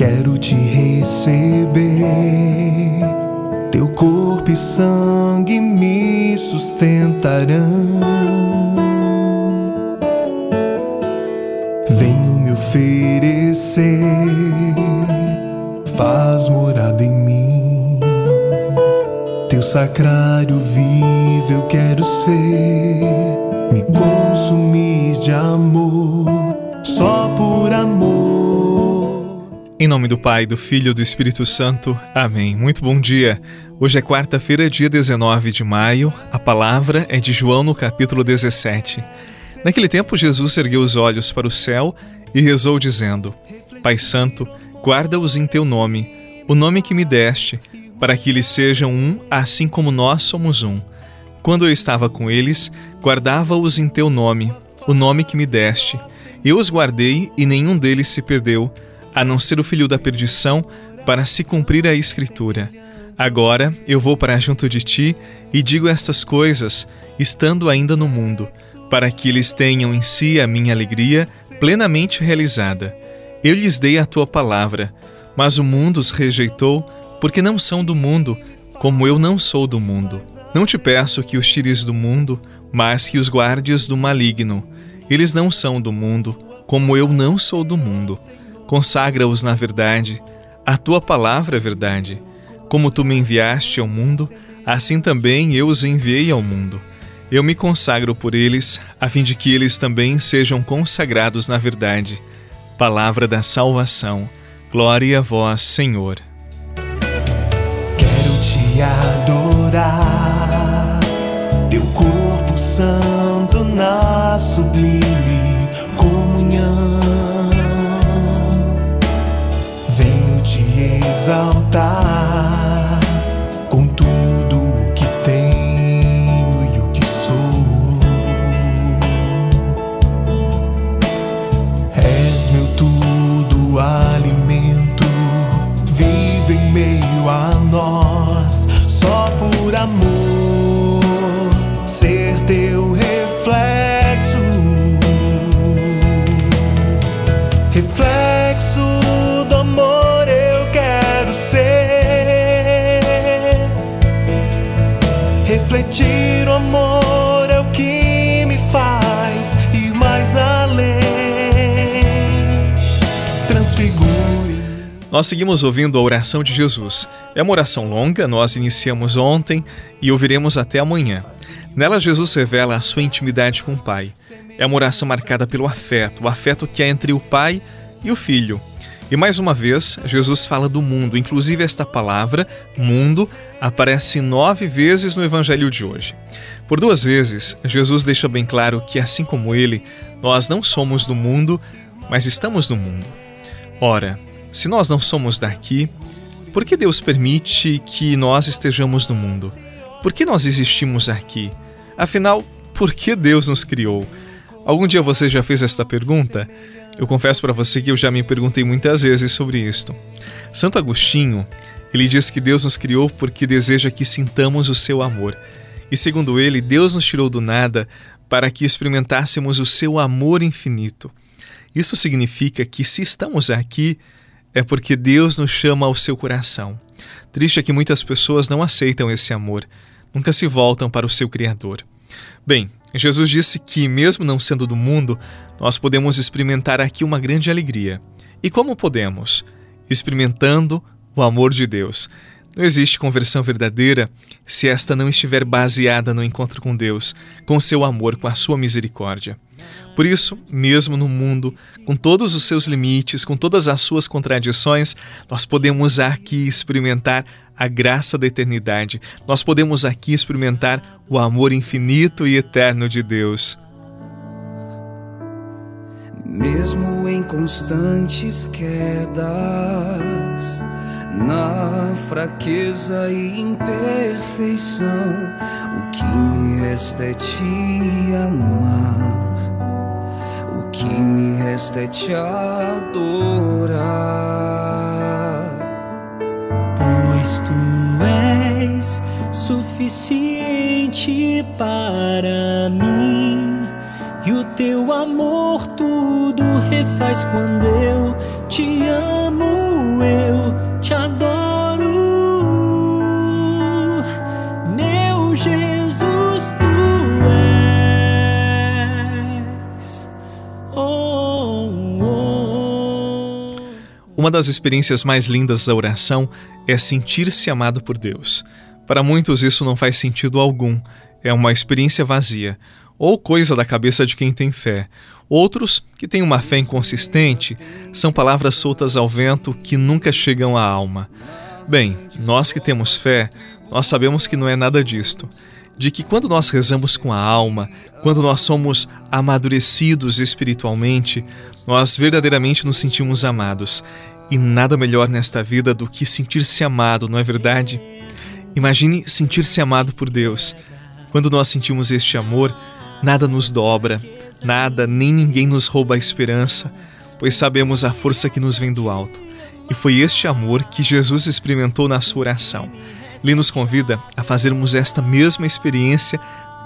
Quero te receber, teu corpo e sangue me sustentarão. Venho me oferecer, faz morada em mim. Teu sacrário vivo eu quero ser, me consumir de amor, Em nome do Pai, do Filho e do Espírito Santo. Amém. Muito bom dia. Hoje é quarta-feira, dia 19 de maio. A palavra é de João no capítulo 17. Naquele tempo, Jesus ergueu os olhos para o céu e rezou, dizendo: Pai Santo, guarda-os em teu nome, o nome que me deste, para que eles sejam um, assim como nós somos um. Quando eu estava com eles, guardava-os em teu nome, o nome que me deste. Eu os guardei e nenhum deles se perdeu a não ser o filho da perdição, para se cumprir a Escritura. Agora eu vou para junto de ti e digo estas coisas, estando ainda no mundo, para que eles tenham em si a minha alegria plenamente realizada. Eu lhes dei a tua palavra, mas o mundo os rejeitou, porque não são do mundo, como eu não sou do mundo. Não te peço que os tires do mundo, mas que os guardes do maligno. Eles não são do mundo, como eu não sou do mundo. Consagra-os na verdade. A tua palavra é verdade. Como tu me enviaste ao mundo, assim também eu os enviei ao mundo. Eu me consagro por eles, a fim de que eles também sejam consagrados na verdade. Palavra da salvação. Glória a vós, Senhor. Quero te adorar, nós, só por amor, ser teu reflexo. Reflexo Refletir o amor é Nós seguimos ouvindo a oração de Jesus. É uma oração longa, nós iniciamos ontem e ouviremos até amanhã. Nela, Jesus revela a sua intimidade com o Pai. É uma oração marcada pelo afeto, o afeto que é entre o Pai e o Filho. E mais uma vez, Jesus fala do mundo, inclusive esta palavra, mundo, aparece nove vezes no Evangelho de hoje. Por duas vezes, Jesus deixa bem claro que, assim como ele, nós não somos do mundo, mas estamos no mundo. Ora, se nós não somos daqui, por que Deus permite que nós estejamos no mundo? Por que nós existimos aqui? Afinal, por que Deus nos criou? Algum dia você já fez esta pergunta? Eu confesso para você que eu já me perguntei muitas vezes sobre isto. Santo Agostinho, ele diz que Deus nos criou porque deseja que sintamos o seu amor. E segundo ele, Deus nos tirou do nada para que experimentássemos o seu amor infinito. Isso significa que se estamos aqui é porque Deus nos chama ao seu coração. Triste é que muitas pessoas não aceitam esse amor, nunca se voltam para o seu Criador. Bem, Jesus disse que, mesmo não sendo do mundo, nós podemos experimentar aqui uma grande alegria. E como podemos? Experimentando o amor de Deus. Não existe conversão verdadeira se esta não estiver baseada no encontro com Deus, com seu amor, com a sua misericórdia. Por isso, mesmo no mundo, com todos os seus limites, com todas as suas contradições, nós podemos aqui experimentar a graça da eternidade. Nós podemos aqui experimentar o amor infinito e eterno de Deus. Mesmo em constantes quedas, na fraqueza e imperfeição, o que me resta é te amar, que me resta é te adorar. Pois tu és suficiente para mim e o teu amor tudo refaz quando eu te amo Uma das experiências mais lindas da oração é sentir-se amado por Deus. Para muitos, isso não faz sentido algum, é uma experiência vazia, ou coisa da cabeça de quem tem fé. Outros, que têm uma fé inconsistente, são palavras soltas ao vento que nunca chegam à alma. Bem, nós que temos fé, nós sabemos que não é nada disto. De que quando nós rezamos com a alma, quando nós somos amadurecidos espiritualmente, nós verdadeiramente nos sentimos amados. E nada melhor nesta vida do que sentir-se amado, não é verdade? Imagine sentir-se amado por Deus. Quando nós sentimos este amor, nada nos dobra, nada nem ninguém nos rouba a esperança, pois sabemos a força que nos vem do alto. E foi este amor que Jesus experimentou na sua oração. Ele nos convida a fazermos esta mesma experiência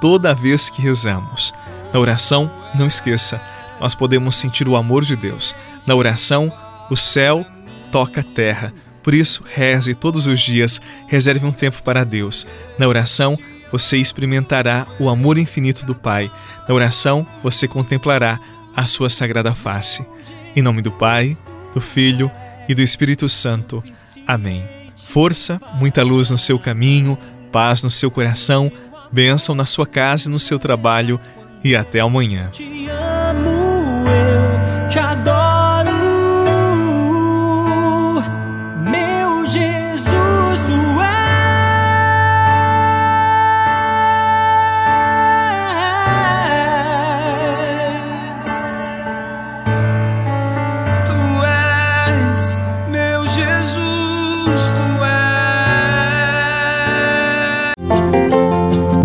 toda vez que rezamos. Na oração, não esqueça, nós podemos sentir o amor de Deus. Na oração, o céu toca a terra. Por isso, reze todos os dias, reserve um tempo para Deus. Na oração, você experimentará o amor infinito do Pai. Na oração, você contemplará a sua sagrada face. Em nome do Pai, do Filho e do Espírito Santo. Amém. Força, muita luz no seu caminho, paz no seu coração, bênção na sua casa e no seu trabalho e até amanhã.